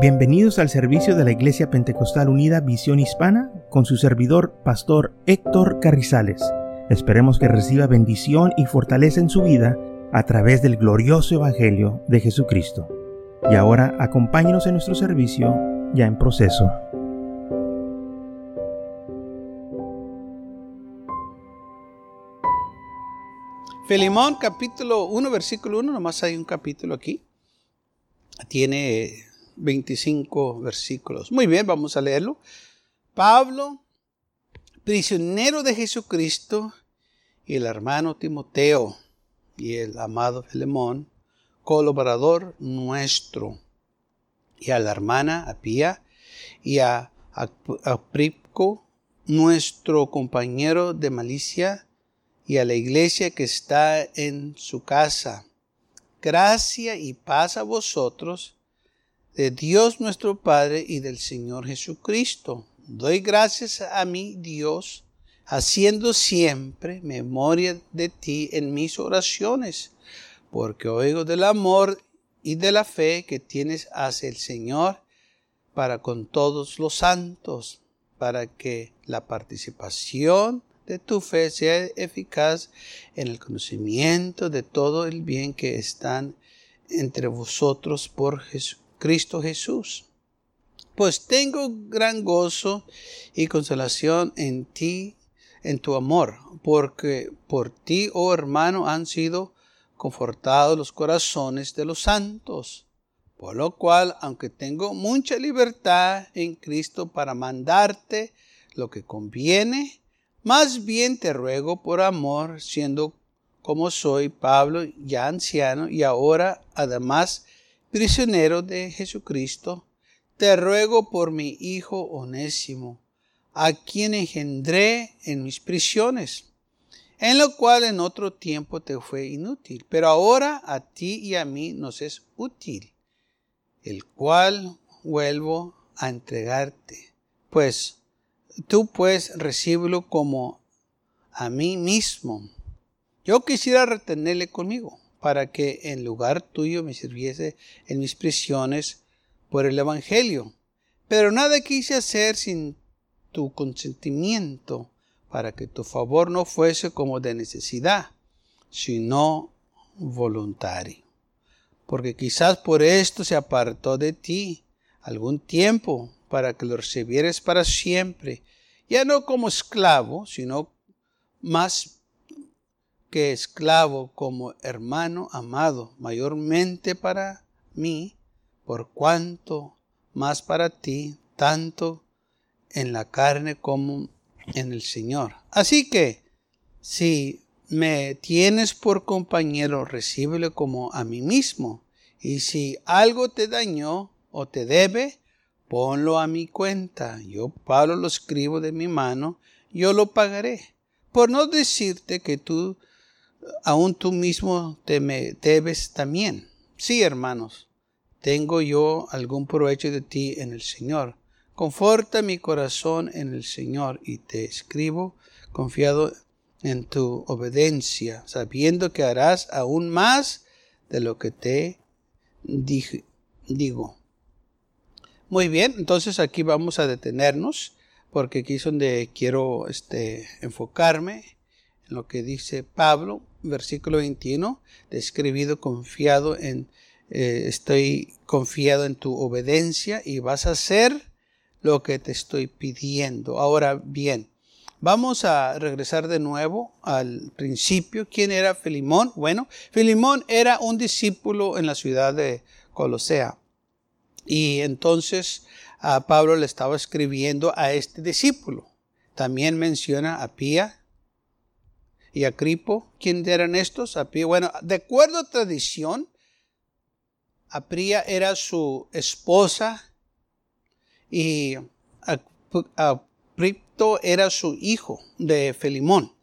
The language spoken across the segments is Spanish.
Bienvenidos al servicio de la Iglesia Pentecostal Unida Visión Hispana con su servidor, Pastor Héctor Carrizales. Esperemos que reciba bendición y fortaleza en su vida a través del glorioso Evangelio de Jesucristo. Y ahora acompáñenos en nuestro servicio ya en proceso. Filimón capítulo 1, versículo 1, nomás hay un capítulo aquí. Tiene 25 versículos. Muy bien, vamos a leerlo. Pablo, prisionero de Jesucristo, y el hermano Timoteo, y el amado Filemón, colaborador nuestro, y a la hermana Apía, y a Apripco, nuestro compañero de malicia, y a la iglesia que está en su casa. Gracia y paz a vosotros de Dios nuestro Padre y del Señor Jesucristo. Doy gracias a mi Dios, haciendo siempre memoria de ti en mis oraciones, porque oigo del amor y de la fe que tienes hacia el Señor para con todos los santos, para que la participación de tu fe sea eficaz en el conocimiento de todo el bien que están entre vosotros por Jesús Cristo Jesús. Pues tengo gran gozo y consolación en ti, en tu amor, porque por ti, oh hermano, han sido confortados los corazones de los santos. Por lo cual, aunque tengo mucha libertad en Cristo para mandarte lo que conviene, más bien te ruego por amor, siendo como soy Pablo, ya anciano, y ahora además prisionero de Jesucristo, te ruego por mi Hijo Onésimo, a quien engendré en mis prisiones, en lo cual en otro tiempo te fue inútil, pero ahora a ti y a mí nos es útil, el cual vuelvo a entregarte. Pues tú pues recíbelo como a mí mismo. Yo quisiera retenerle conmigo para que en lugar tuyo me sirviese en mis prisiones por el Evangelio. Pero nada quise hacer sin tu consentimiento, para que tu favor no fuese como de necesidad, sino voluntario. Porque quizás por esto se apartó de ti algún tiempo, para que lo recibieres para siempre, ya no como esclavo, sino más que esclavo como hermano amado, mayormente para mí, por cuanto más para ti, tanto en la carne como en el Señor. Así que, si me tienes por compañero, recíbelo como a mí mismo. Y si algo te dañó o te debe, ponlo a mi cuenta. Yo, Pablo, lo escribo de mi mano, yo lo pagaré. Por no decirte que tú aún tú mismo te me debes también. Sí, hermanos, tengo yo algún provecho de ti en el Señor. Conforta mi corazón en el Señor y te escribo confiado en tu obediencia, sabiendo que harás aún más de lo que te digo. Muy bien, entonces aquí vamos a detenernos porque aquí es donde quiero este, enfocarme en lo que dice Pablo versículo 21, describido confiado en, eh, estoy confiado en tu obediencia y vas a hacer lo que te estoy pidiendo. Ahora bien, vamos a regresar de nuevo al principio. ¿Quién era Filimón? Bueno, Filimón era un discípulo en la ciudad de Colosea. Y entonces Pablo le estaba escribiendo a este discípulo. También menciona a Pía, y Acripo. ¿Quién eran estos? Bueno, de acuerdo a tradición, Apria era su esposa y Apripto era su hijo de Felimón.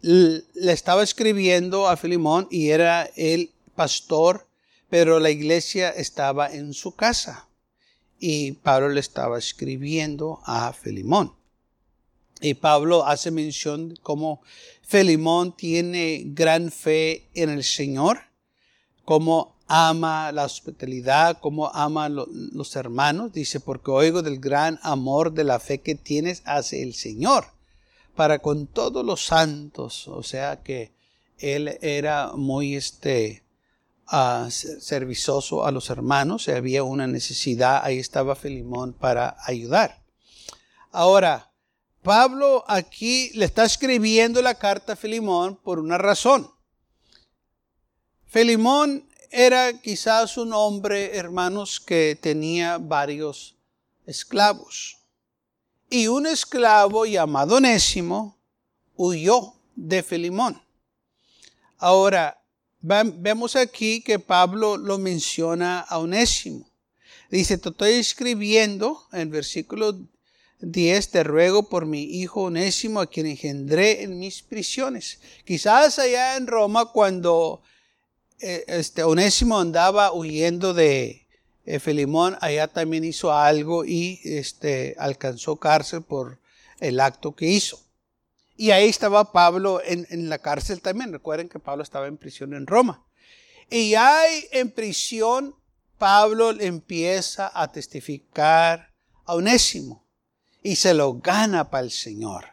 Le estaba escribiendo a Filimón y era el pastor, pero la iglesia estaba en su casa. Y Pablo le estaba escribiendo a Filimón. Y Pablo hace mención de cómo Felimón tiene gran fe en el Señor, como ama la hospitalidad, cómo ama los hermanos. Dice, porque oigo del gran amor de la fe que tienes hacia el Señor, para con todos los santos. O sea que él era muy este, uh, servicioso a los hermanos. Había una necesidad, ahí estaba Filimón para ayudar. Ahora, Pablo aquí le está escribiendo la carta a Filimón por una razón. Filimón era quizás un hombre, hermanos, que tenía varios esclavos. Y un esclavo llamado Onésimo huyó de Filimón. Ahora, vemos aquí que Pablo lo menciona a Onésimo. Dice, te estoy escribiendo en versículo 10, te ruego por mi hijo Onésimo, a quien engendré en mis prisiones. Quizás allá en Roma, cuando eh, este, Onésimo andaba huyendo de eh, Filimón, allá también hizo algo y este, alcanzó cárcel por el acto que hizo. Y ahí estaba Pablo en, en, la cárcel también. Recuerden que Pablo estaba en prisión en Roma. Y ahí en prisión, Pablo empieza a testificar a Onésimo y se lo gana para el Señor.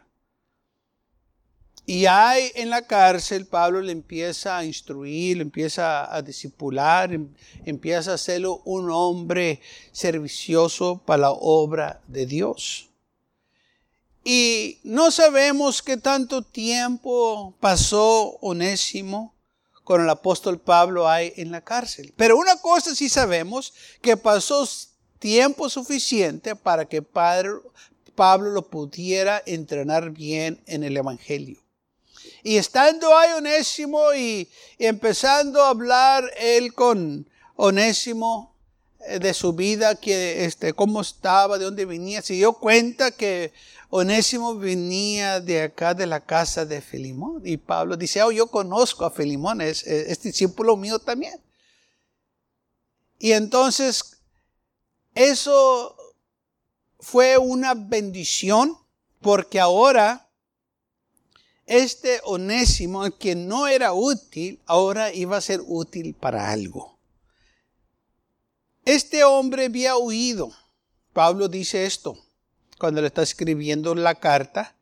Y hay en la cárcel, Pablo le empieza a instruir, le empieza a discipular, em, empieza a hacerlo un hombre servicioso para la obra de Dios. Y no sabemos qué tanto tiempo pasó Onésimo con el apóstol Pablo ahí en la cárcel. Pero una cosa sí sabemos, que pasó tiempo suficiente para que Pablo lo pudiera entrenar bien en el Evangelio. Y estando ahí Onésimo y, empezando a hablar él con Onésimo eh, de su vida, que este, cómo estaba, de dónde venía, se dio cuenta que Onésimo venía de acá de la casa de Filimón. Y Pablo dice, oh, yo conozco a Filimón, es, es discípulo mío también. Y entonces, eso fue una bendición porque ahora este onésimo, que no era útil, ahora iba a ser útil para algo. Este hombre había huido. Pablo dice esto cuando le está escribiendo la carta.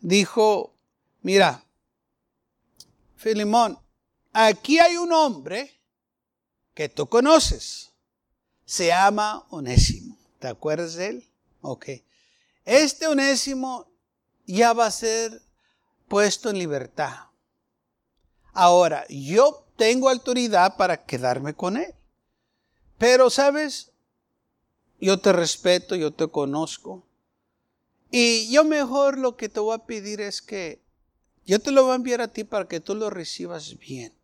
Dijo, mira, Filimón, aquí hay un hombre que tú conoces. Se llama Onésimo. ¿Te acuerdas de él? Ok. Este Onésimo ya va a ser puesto en libertad. Ahora, yo tengo autoridad para quedarme con él. Pero, ¿sabes? Yo te respeto, yo te conozco. Y yo mejor lo que te voy a pedir es que yo te lo voy a enviar a ti para que tú lo recibas bien.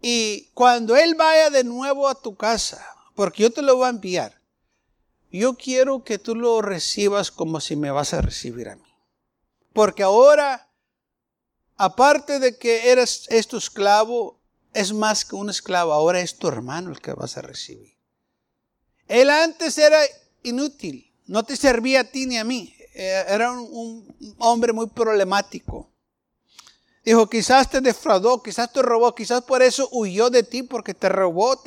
Y cuando él vaya de nuevo a tu casa, porque yo te lo voy a enviar, yo quiero que tú lo recibas como si me vas a recibir a mí. Porque ahora aparte de que eres tu esclavo, es más que un esclavo, ahora es tu hermano el que vas a recibir. Él antes era inútil, no te servía a ti ni a mí, eh, era un, hombre muy problemático. Dijo, quizás te defraudó, quizás te robó, quizás por eso huyó de ti porque te robó,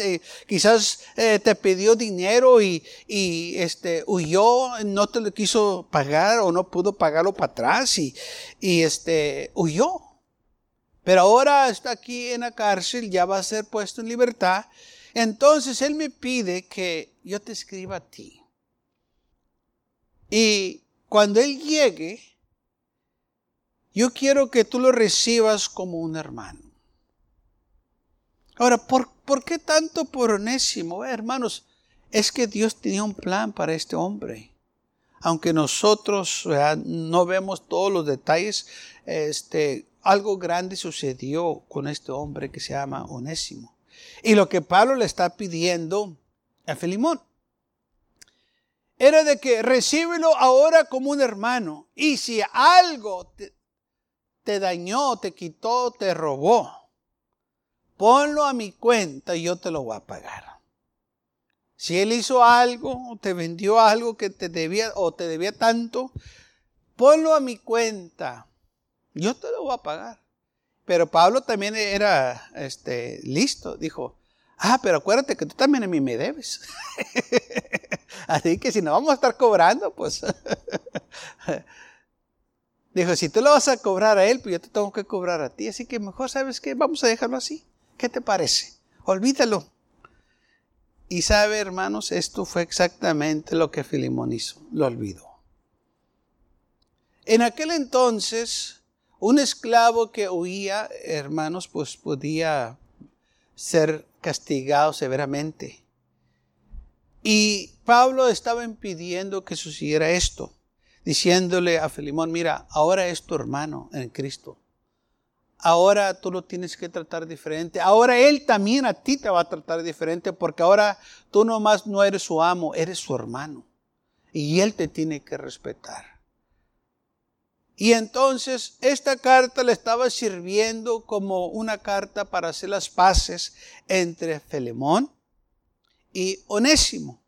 quizás eh, te pidió dinero y, este, huyó, no te lo quiso pagar o no pudo pagarlo para atrás y, y este, huyó. Pero ahora está aquí en la cárcel, ya va a ser puesto en libertad. Entonces él me pide que yo te escriba a ti. Y cuando él llegue, yo quiero que tú lo recibas como un hermano. Ahora, ¿por, qué tanto por Onésimo? Eh, hermanos, es que Dios tenía un plan para este hombre. Aunque nosotros no vemos todos los detalles, este, algo grande sucedió con este hombre que se llama Onésimo. Y lo que Pablo le está pidiendo a Filimón era de que recíbelo ahora como un hermano. Y si algo te, te dañó, te quitó, te robó, ponlo a mi cuenta y yo te lo voy a pagar. Si él hizo algo, te vendió algo que te debía o te debía tanto, ponlo a mi cuenta. Yo te lo voy a pagar. Pero Pablo también era este, listo. Dijo, Ah, pero acuérdate que tú también a mí me debes. Así que si no vamos a estar cobrando, pues. Dijo, si tú lo vas a cobrar a él, pues yo te tengo que cobrar a ti. Así que mejor, ¿sabes qué? Vamos a dejarlo así. ¿Qué te parece? Olvídalo. Y sabe, hermanos, esto fue exactamente lo que Filimón hizo. Lo olvidó. En aquel entonces, un esclavo que huía, hermanos, pues podía ser castigado severamente. Y Pablo estaba impidiendo que sucediera esto, diciéndole a Filimón, mira, ahora es tu hermano en Cristo. Ahora tú lo tienes que tratar diferente. Ahora Él también a ti te va a tratar diferente porque ahora tú nomás no eres su amo, eres su hermano. Y Él te tiene que respetar. Y entonces esta carta le estaba sirviendo como una carta para hacer las paces entre Filemón y Onésimo.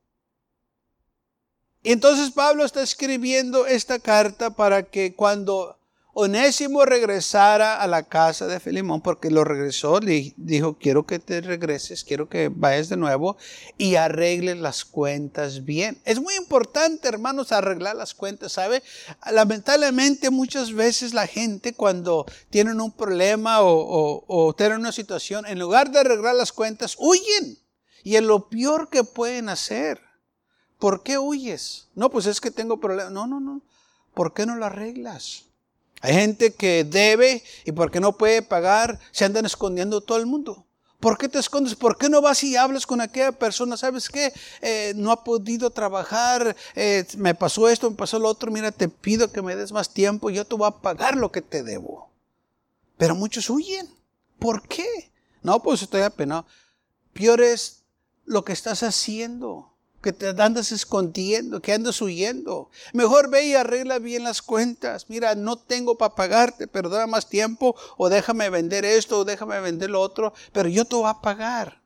Y entonces Pablo está escribiendo esta carta para que cuando Onésimo regresara a la casa de Filimón porque lo regresó, le dijo, quiero que te regreses, quiero que vayas de nuevo y arregles las cuentas bien. Es muy importante, hermanos, arreglar las cuentas, ¿sabe? Lamentablemente muchas veces la gente cuando tienen un problema o, o tienen una situación, en lugar de arreglar las cuentas, huyen. Y es lo peor que pueden hacer. ¿Por qué huyes? No, pues es que tengo problemas. No, no, no. ¿Por qué no lo arreglas? Hay gente que debe y porque no puede pagar, se andan escondiendo todo el mundo. ¿Por qué te escondes? ¿Por qué no vas y hablas con aquella persona? ¿Sabes qué? Eh, no ha podido trabajar, eh, me pasó esto, me pasó lo otro, mira, te pido que me des más tiempo, yo te voy a pagar lo que te debo. Pero muchos huyen. ¿Por qué? No, pues estoy apenado. Peor es lo que estás haciendo que te andas escondiendo, que andas huyendo. Mejor ve y arregla bien las cuentas. Mira, no tengo para pagarte, pero da más tiempo o déjame vender esto o déjame vender lo otro, pero yo te voy a pagar.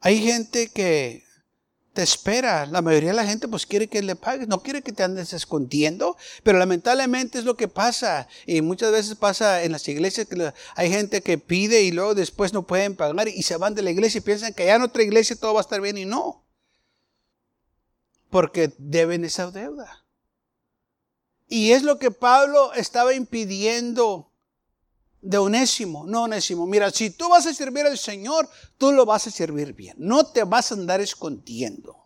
Hay gente que te espera. La mayoría de la gente pues quiere que le pagues, no quiere que te andes escondiendo, pero lamentablemente es lo que pasa. Y muchas veces pasa en las iglesias que hay gente que pide y luego después no pueden pagar y se van de la iglesia y piensan que ya en otra iglesia todo va a estar bien y no. Porque deben esa deuda. Y es lo que Pablo estaba impidiendo de Onésimo. No, Onésimo, mira, si tú vas a servir al Señor, tú lo vas a servir bien. No te vas a andar escondiendo.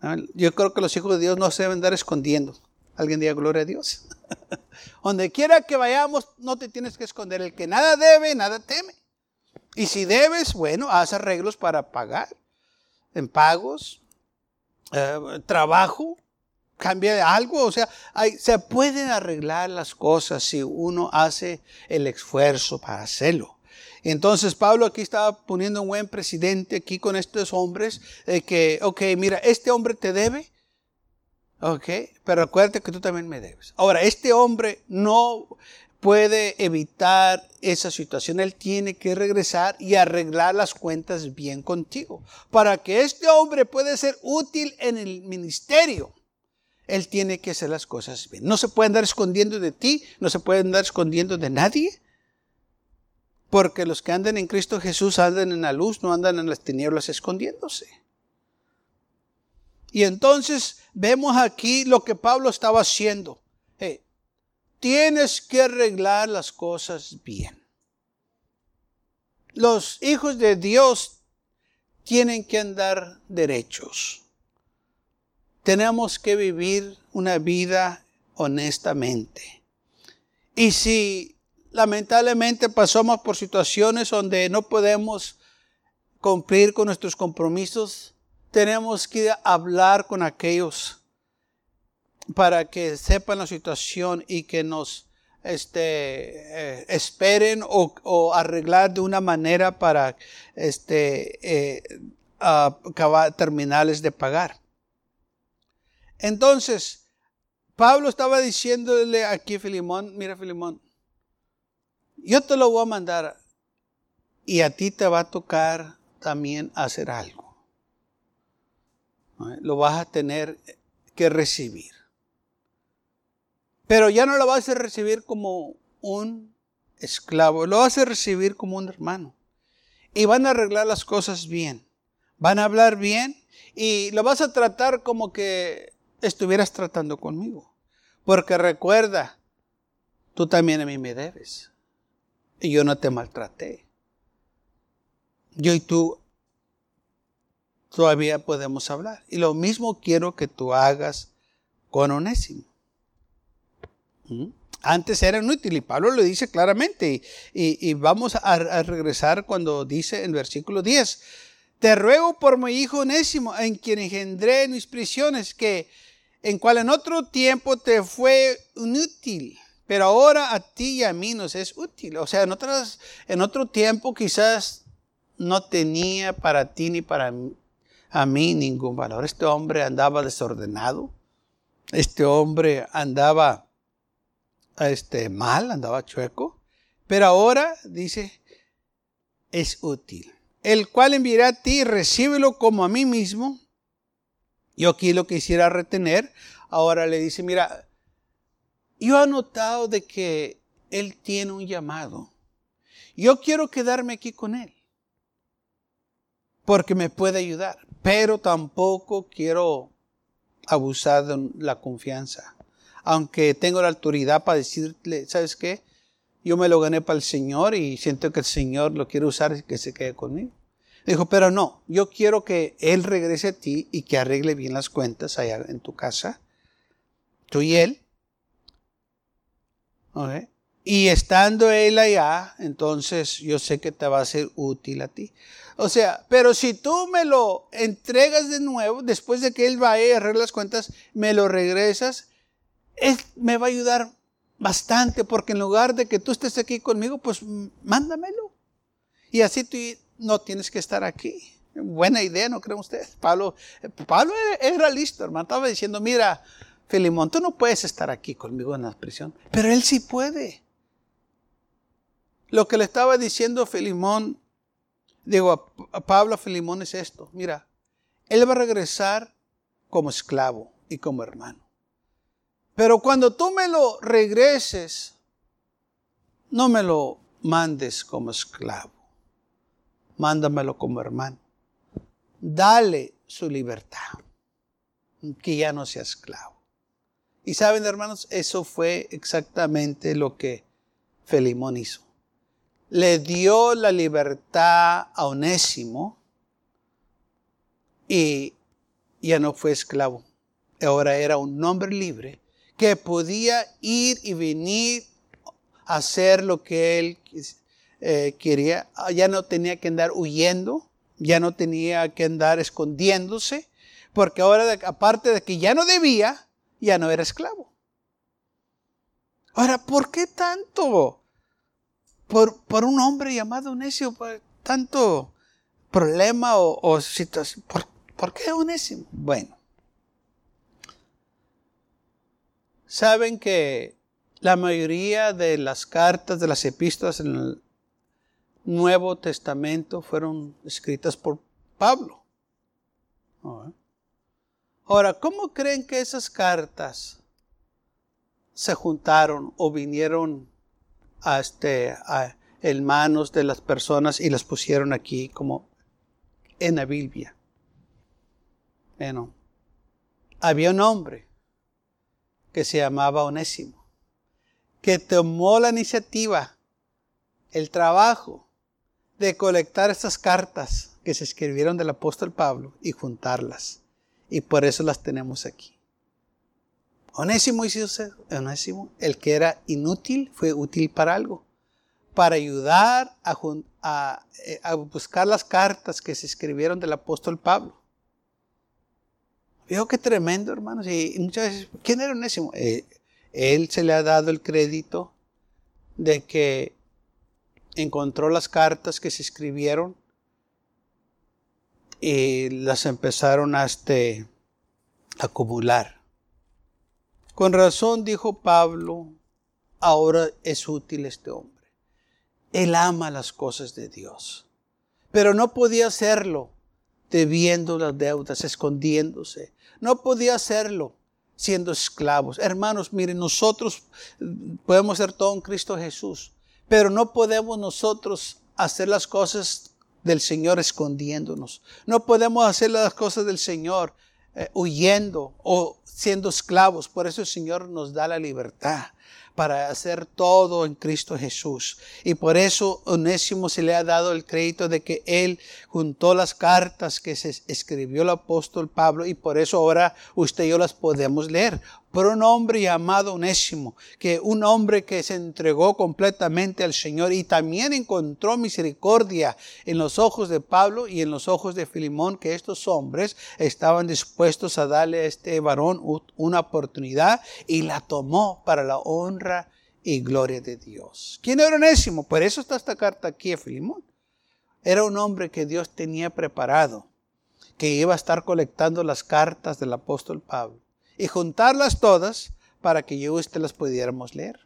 Ah, yo creo que los hijos de Dios no se deben andar escondiendo. Alguien diga gloria a Dios. Donde quiera que vayamos, no te tienes que esconder. El que nada debe, nada teme. Y si debes, bueno, haz arreglos para pagar. En pagos, eh, trabajo, cambia algo, o sea, se pueden arreglar las cosas si uno hace el esfuerzo para hacerlo. Entonces Pablo aquí estaba poniendo un buen presidente aquí con estos hombres, de que, ok, mira, este hombre te debe, ok, pero acuérdate que tú también me debes. Ahora, este hombre no puede evitar esa situación, él tiene que regresar y arreglar las cuentas bien contigo, para que este hombre pueda ser útil en el ministerio. Él tiene que hacer las cosas bien. No se puede andar escondiendo de ti, no se puede andar escondiendo de nadie. Porque los que andan en Cristo Jesús andan en la luz, no andan en las tinieblas escondiéndose. Y entonces vemos aquí lo que Pablo estaba haciendo. tienes que arreglar las cosas bien. Los hijos de Dios tienen que andar derechos tenemos que vivir una vida honestamente. Y si lamentablemente pasamos por situaciones donde no podemos cumplir con nuestros compromisos, tenemos que hablar con aquellos para que sepan la situación y que nos este, eh, esperen o, arreglar de una manera para este, eh, acabar, terminales de pagar. Entonces, Pablo estaba diciéndole aquí a Filimón, mira Filimón, yo te lo voy a mandar y a ti te va a tocar también hacer algo. Lo vas a tener que recibir. Pero ya no lo vas a recibir como un esclavo, lo vas a recibir como un hermano. y van a arreglar las cosas bien. Van a hablar bien y lo vas a tratar como que estuvieras tratando conmigo. Porque recuerda, tú también a mí me debes. Y yo no te maltraté. Yo y tú todavía podemos hablar. Y lo mismo quiero que tú hagas con Onésimo. ¿Mm? Antes era inútil y Pablo lo dice claramente. Y, vamos a, regresar cuando dice en versículo 10, te ruego por mi hijo Onésimo, en quien engendré mis prisiones, que en cual en otro tiempo te fue inútil, pero ahora a ti y a mí nos es útil. O sea, en, otras, en otro tiempo quizás no tenía para ti ni para a mí ningún valor. Este hombre andaba desordenado, este hombre andaba este, mal, andaba chueco, pero ahora dice, es útil. El cual enviará a ti, recíbelo como a mí mismo yo aquí lo quisiera retener. Ahora le dice, mira, yo he notado de que él tiene un llamado. Yo quiero quedarme aquí con él. Porque me puede ayudar. Pero tampoco quiero abusar de la confianza. Aunque tengo la autoridad para decirle, ¿sabes qué? Yo me lo gané para el Señor y siento que el Señor lo quiere usar y que se quede conmigo. Dijo, pero no, yo quiero que él regrese a ti y que arregle bien las cuentas allá en tu casa. Tú y él. Y estando él allá, entonces yo sé que te va a ser útil a ti. O sea, pero si tú me lo entregas de nuevo, después de que él vaya y arregle las cuentas, me lo regresas, él me va a ayudar bastante, porque en lugar de que tú estés aquí conmigo, pues mándamelo. Y así tú no tienes que estar aquí. Buena idea, ¿no creen ustedes? Pablo, Pablo era listo, hermano. Estaba diciendo, mira, Filimón, tú no puedes estar aquí conmigo en la prisión. Pero él sí puede. Lo que le estaba diciendo Filimón, digo, a Pablo a Filimón es esto. Mira, él va a regresar como esclavo y como hermano. Pero cuando tú me lo regreses, no me lo mandes como esclavo mándamelo como hermano. Dale su libertad, que ya no sea esclavo. Y saben, hermanos, eso fue exactamente lo que Felimón hizo. Le dio la libertad a Onésimo y ya no fue esclavo. Ahora era un hombre libre que podía ir y venir a hacer lo que él eh, quería, ah, ya no tenía que andar huyendo, ya no tenía que andar escondiéndose, porque ahora, aparte de que ya no debía, ya no era esclavo. Ahora, ¿por qué tanto? Por, por un hombre llamado Onésimo, tanto problema o, situación. ¿Por, ¿Por qué Onésimo? Bueno, saben que la mayoría de las cartas, de las epístolas en el Nuevo Testamento fueron escritas por Pablo. Ahora, ¿cómo creen que esas cartas se juntaron o vinieron a este, en manos de las personas y las pusieron aquí como en la Biblia? Bueno, había un hombre que se llamaba Onésimo, que tomó la iniciativa, el trabajo de colectar estas cartas que se escribieron del apóstol Pablo y juntarlas. Y por eso las tenemos aquí. Onésimo Onésimo, el que era inútil, fue útil para algo. Para ayudar a, eh, a, buscar las cartas que se escribieron del apóstol Pablo. Veo qué tremendo, hermanos. Y muchas veces, ¿quién era Onésimo? Eh, él se le ha dado el crédito de que encontró las cartas que se escribieron y las empezaron a este, acumular. Con razón dijo Pablo, ahora es útil este hombre. Él ama las cosas de Dios, pero no podía hacerlo debiendo las deudas, escondiéndose. No podía hacerlo siendo esclavos. Hermanos, miren, nosotros podemos ser todo en Cristo Jesús. Pero no podemos nosotros hacer las cosas del Señor escondiéndonos. No podemos hacer las cosas del Señor eh, huyendo o siendo esclavos. Por eso el Señor nos da la libertad para hacer todo en Cristo Jesús. Y por eso Onésimo se le ha dado el crédito de que él juntó las cartas que se escribió el apóstol Pablo y por eso ahora usted y yo las podemos leer por un hombre llamado Onésimo, que un hombre que se entregó completamente al Señor y también encontró misericordia en los ojos de Pablo y en los ojos de Filimón, que estos hombres estaban dispuestos a darle a este varón una oportunidad y la tomó para la honra y gloria de Dios. ¿Quién era Onésimo? Por eso está esta carta aquí a Filimón. Era un hombre que Dios tenía preparado, que iba a estar colectando las cartas del apóstol Pablo y juntarlas todas para que yo y usted las pudiéramos leer.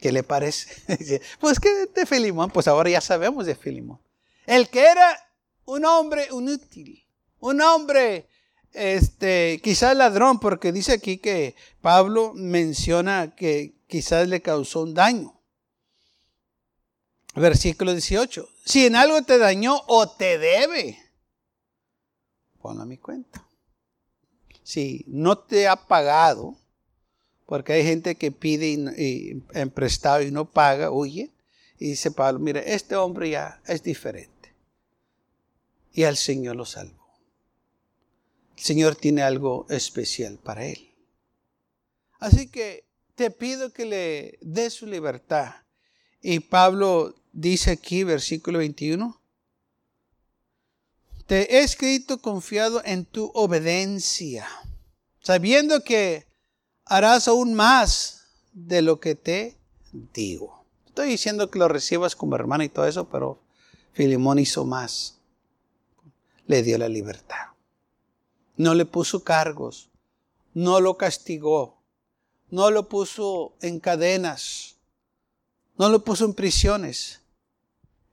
¿Qué le parece? pues que de Filimón, pues ahora ya sabemos de Filimón. El que era un hombre inútil, un hombre, este, quizás ladrón, porque dice aquí que Pablo menciona que quizás le causó un daño. Versículo 18. Si en algo te dañó o te debe, ponlo a mi cuenta si no te ha pagado, porque hay gente que pide y, prestado y no paga, huye, y dice Pablo, mire, este hombre ya es diferente. Y al Señor lo salvó. El Señor tiene algo especial para él. Así que te pido que le dé su libertad. Y Pablo dice aquí, versículo 21, te he escrito confiado en tu obediencia, sabiendo que harás aún más de lo que te digo. Estoy diciendo que lo recibas como hermano y todo eso, pero Filimón hizo más. Le dio la libertad. No le puso cargos, no lo castigó, no lo puso en cadenas, no lo puso en prisiones.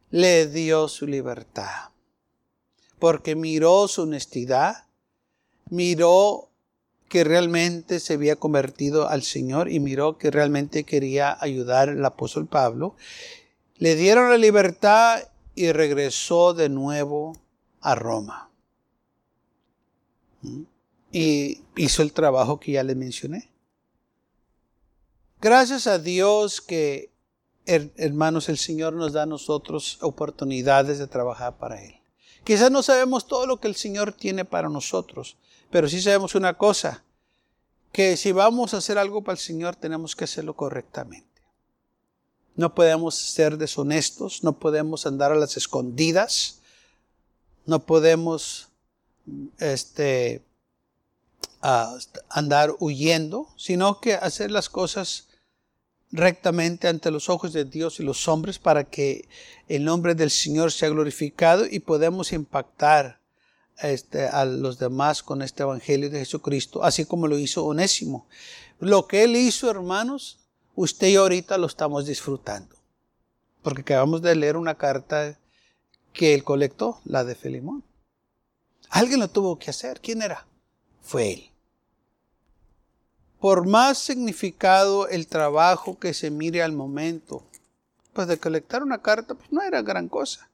Le dio su libertad porque miró su honestidad, miró que realmente se había convertido al Señor y miró que realmente quería ayudar al apóstol Pablo. Le dieron la libertad y regresó de nuevo a Roma. Y hizo el trabajo que ya le mencioné. Gracias a Dios que, hermanos, el Señor nos da a nosotros oportunidades de trabajar para Él. Quizás no sabemos todo lo que el Señor tiene para nosotros, pero sí sabemos una cosa, que si vamos a hacer algo para el Señor tenemos que hacerlo correctamente. No podemos ser deshonestos, no podemos andar a las escondidas, no podemos este, andar huyendo, sino que hacer las cosas rectamente ante los ojos de Dios y los hombres para que el nombre del Señor sea glorificado y podemos impactar este, a los demás con este Evangelio de Jesucristo, así como lo hizo Onésimo. Lo que él hizo, hermanos, usted y ahorita lo estamos disfrutando. Porque acabamos de leer una carta que él colectó, la de Filimón. Alguien lo tuvo que hacer. ¿Quién era? Fue él por más significado el trabajo que se mire al momento, pues de colectar una carta pues no era gran cosa.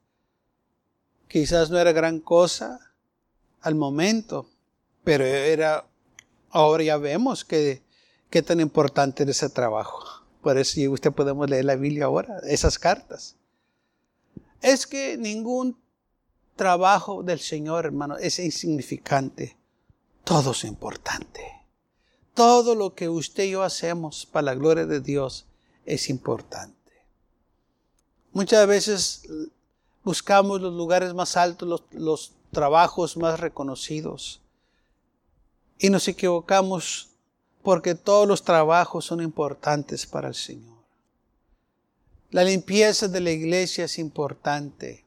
Quizás no era gran cosa al momento, pero era, ahora ya vemos que, qué tan importante era ese trabajo. Por eso usted podemos leer la Biblia ahora, esas cartas. Es que ningún trabajo del Señor, hermano, es insignificante. Todo es importante. Todo lo que usted y yo hacemos para la gloria de Dios es importante. Muchas veces buscamos los lugares más altos, los, trabajos más reconocidos. Y nos equivocamos porque todos los trabajos son importantes para el Señor. La limpieza de la iglesia es importante.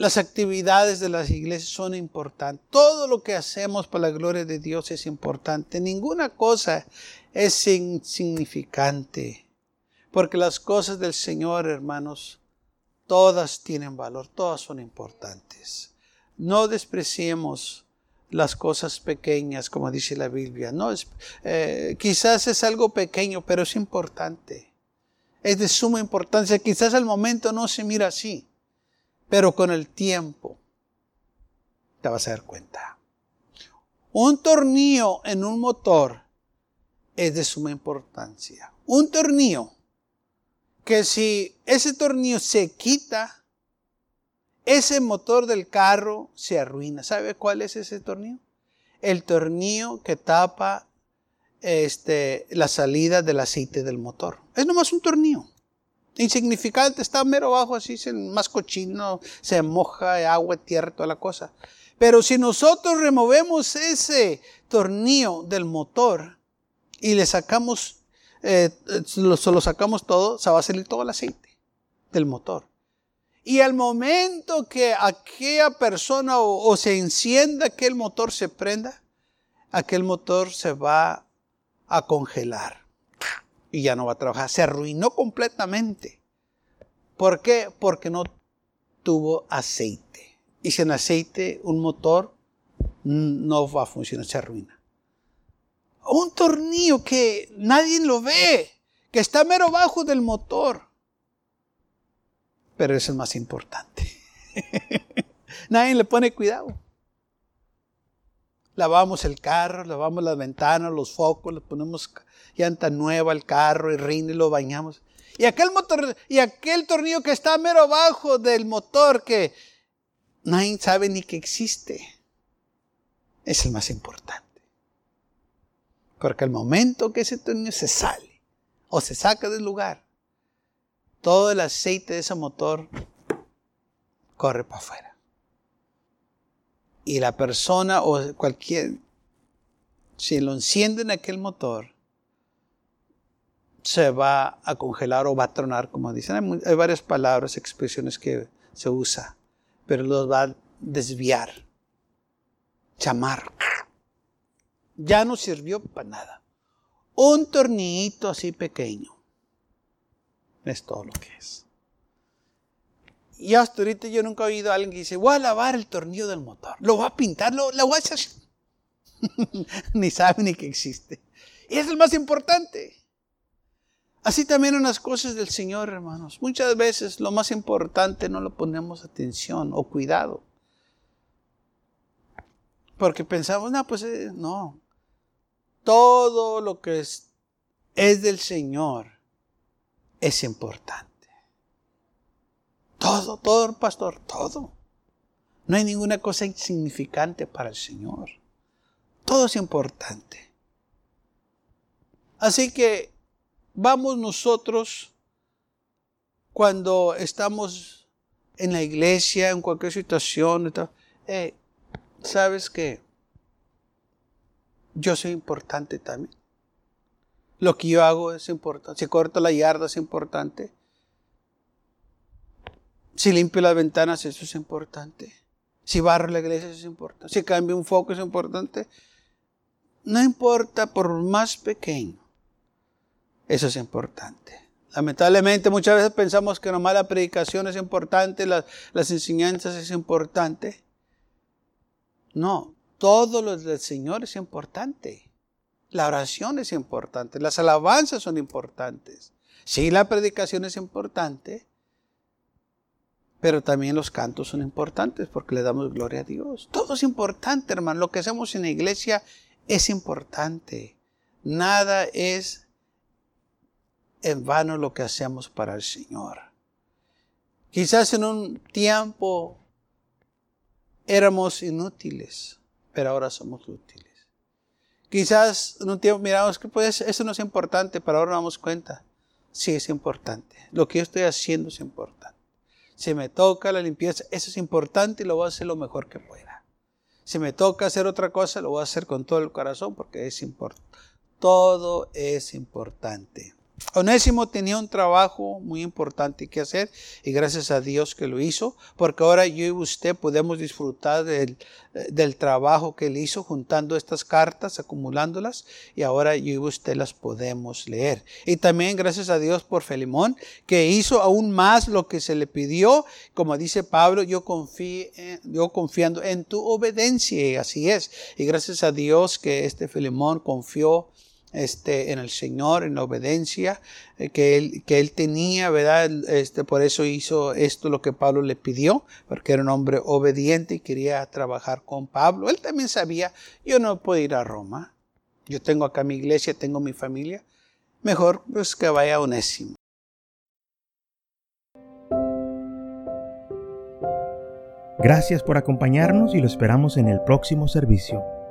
Las actividades de las iglesias son importantes. Todo lo que hacemos para la gloria de Dios es importante. Ninguna cosa es insignificante. Porque las cosas del Señor, hermanos, todas tienen valor, todas son importantes. No despreciemos las cosas pequeñas, como dice la Biblia. No es, eh, quizás es algo pequeño, pero es importante. es de suma importancia. Quizás al momento no se mira así, pero con el tiempo te vas a dar cuenta. Un tornillo en un motor es de suma importancia. Un tornillo que si ese tornillo se quita, ese motor del carro se arruina. ¿Sabe cuál es ese tornillo? El tornillo que tapa este, la salida del aceite del motor. Es nomás un tornillo. Insignificante, está mero abajo así, más cochino, se moja agua, tierra, toda la cosa. Pero si nosotros removemos ese tornillo del motor y le sacamos, eh, lo, sacamos todo, se va a salir todo el aceite del motor. Y al momento que aquella persona o, o se encienda, aquel motor se prenda, aquel motor se va a congelar y ya no va a trabajar. Se arruinó completamente. ¿Por qué? Porque no tuvo aceite. Y sin aceite un motor no va a funcionar, se arruina. Un tornillo que nadie lo ve, que está mero bajo del motor. Pero es el más importante. nadie le pone cuidado lavamos el carro, lavamos las ventanas, los focos, le ponemos llanta nueva al carro y rinde lo bañamos. Y aquel motor, y aquel tornillo que está mero abajo del motor que nadie sabe ni que existe, es el más importante. Porque al momento que ese tornillo se sale o se saca del lugar, todo el aceite de ese motor corre para afuera y la persona o cualquier, si lo enciende en aquel motor, se va a congelar o va a tronar, como dicen. Hay, varias palabras, expresiones que se usa, pero los va a desviar, chamar. Ya no sirvió para nada. Un tornillito así pequeño. Es todo lo que es. Y hasta ahorita yo nunca he oído a alguien que dice, voy a lavar el tornillo del motor. Lo voy a pintar, lo, voy a hacer. ni sabe ni que existe. Y es el más importante. Así también unas cosas del Señor, hermanos. Muchas veces lo más importante no lo ponemos atención o cuidado. Porque pensamos, no, pues eh, no. Todo lo que es, es del Señor es importante. Todo, todo, pastor, todo. No hay ninguna cosa insignificante para el Señor. Todo es importante. Así que vamos nosotros cuando estamos en la iglesia, en cualquier situación, eh, ¿sabes qué? Yo soy importante también. Lo que yo hago es importante. Si corto la yarda es importante. Si limpio las ventanas, eso es importante. Si barro la iglesia, eso es importante. Si cambio un foco, es importante. No importa por más pequeño. Eso es importante. Lamentablemente muchas veces pensamos que nomás la predicación es importante, las, las enseñanzas es importante. No, todo lo del Señor es importante. La oración es importante, las alabanzas son importantes. Sí, la predicación es importante, pero también los cantos son importantes porque le damos gloria a Dios. Todo es importante, hermano. Lo que hacemos en la iglesia es importante. Nada es en vano lo que hacemos para el Señor. Quizás en un tiempo éramos inútiles, pero ahora somos útiles. Quizás en un tiempo miramos que pues eso no es importante, pero ahora nos damos cuenta. Sí es importante. Lo que yo estoy haciendo es importante. Si me toca la limpieza, eso es importante y lo voy a hacer lo mejor que pueda. Si me toca hacer otra cosa, lo voy a hacer con todo el corazón porque es importante. Todo es importante. Onésimo tenía un trabajo muy importante que hacer y gracias a Dios que lo hizo, porque ahora yo y usted podemos disfrutar del, del, trabajo que él hizo juntando estas cartas, acumulándolas y ahora yo y usted las podemos leer. Y también gracias a Dios por Felimón, que hizo aún más lo que se le pidió, como dice Pablo, yo, confío, yo confiando en tu obediencia así es. Y gracias a Dios que este Felimón confió este, en el Señor, en la obediencia eh, que, él, que él tenía, ¿verdad? Este, por eso hizo esto lo que Pablo le pidió, porque era un hombre obediente y quería trabajar con Pablo. Él también sabía, yo no puedo ir a Roma, yo tengo acá mi iglesia, tengo mi familia, mejor pues que vaya a Onésimo. Gracias por acompañarnos y lo esperamos en el próximo servicio.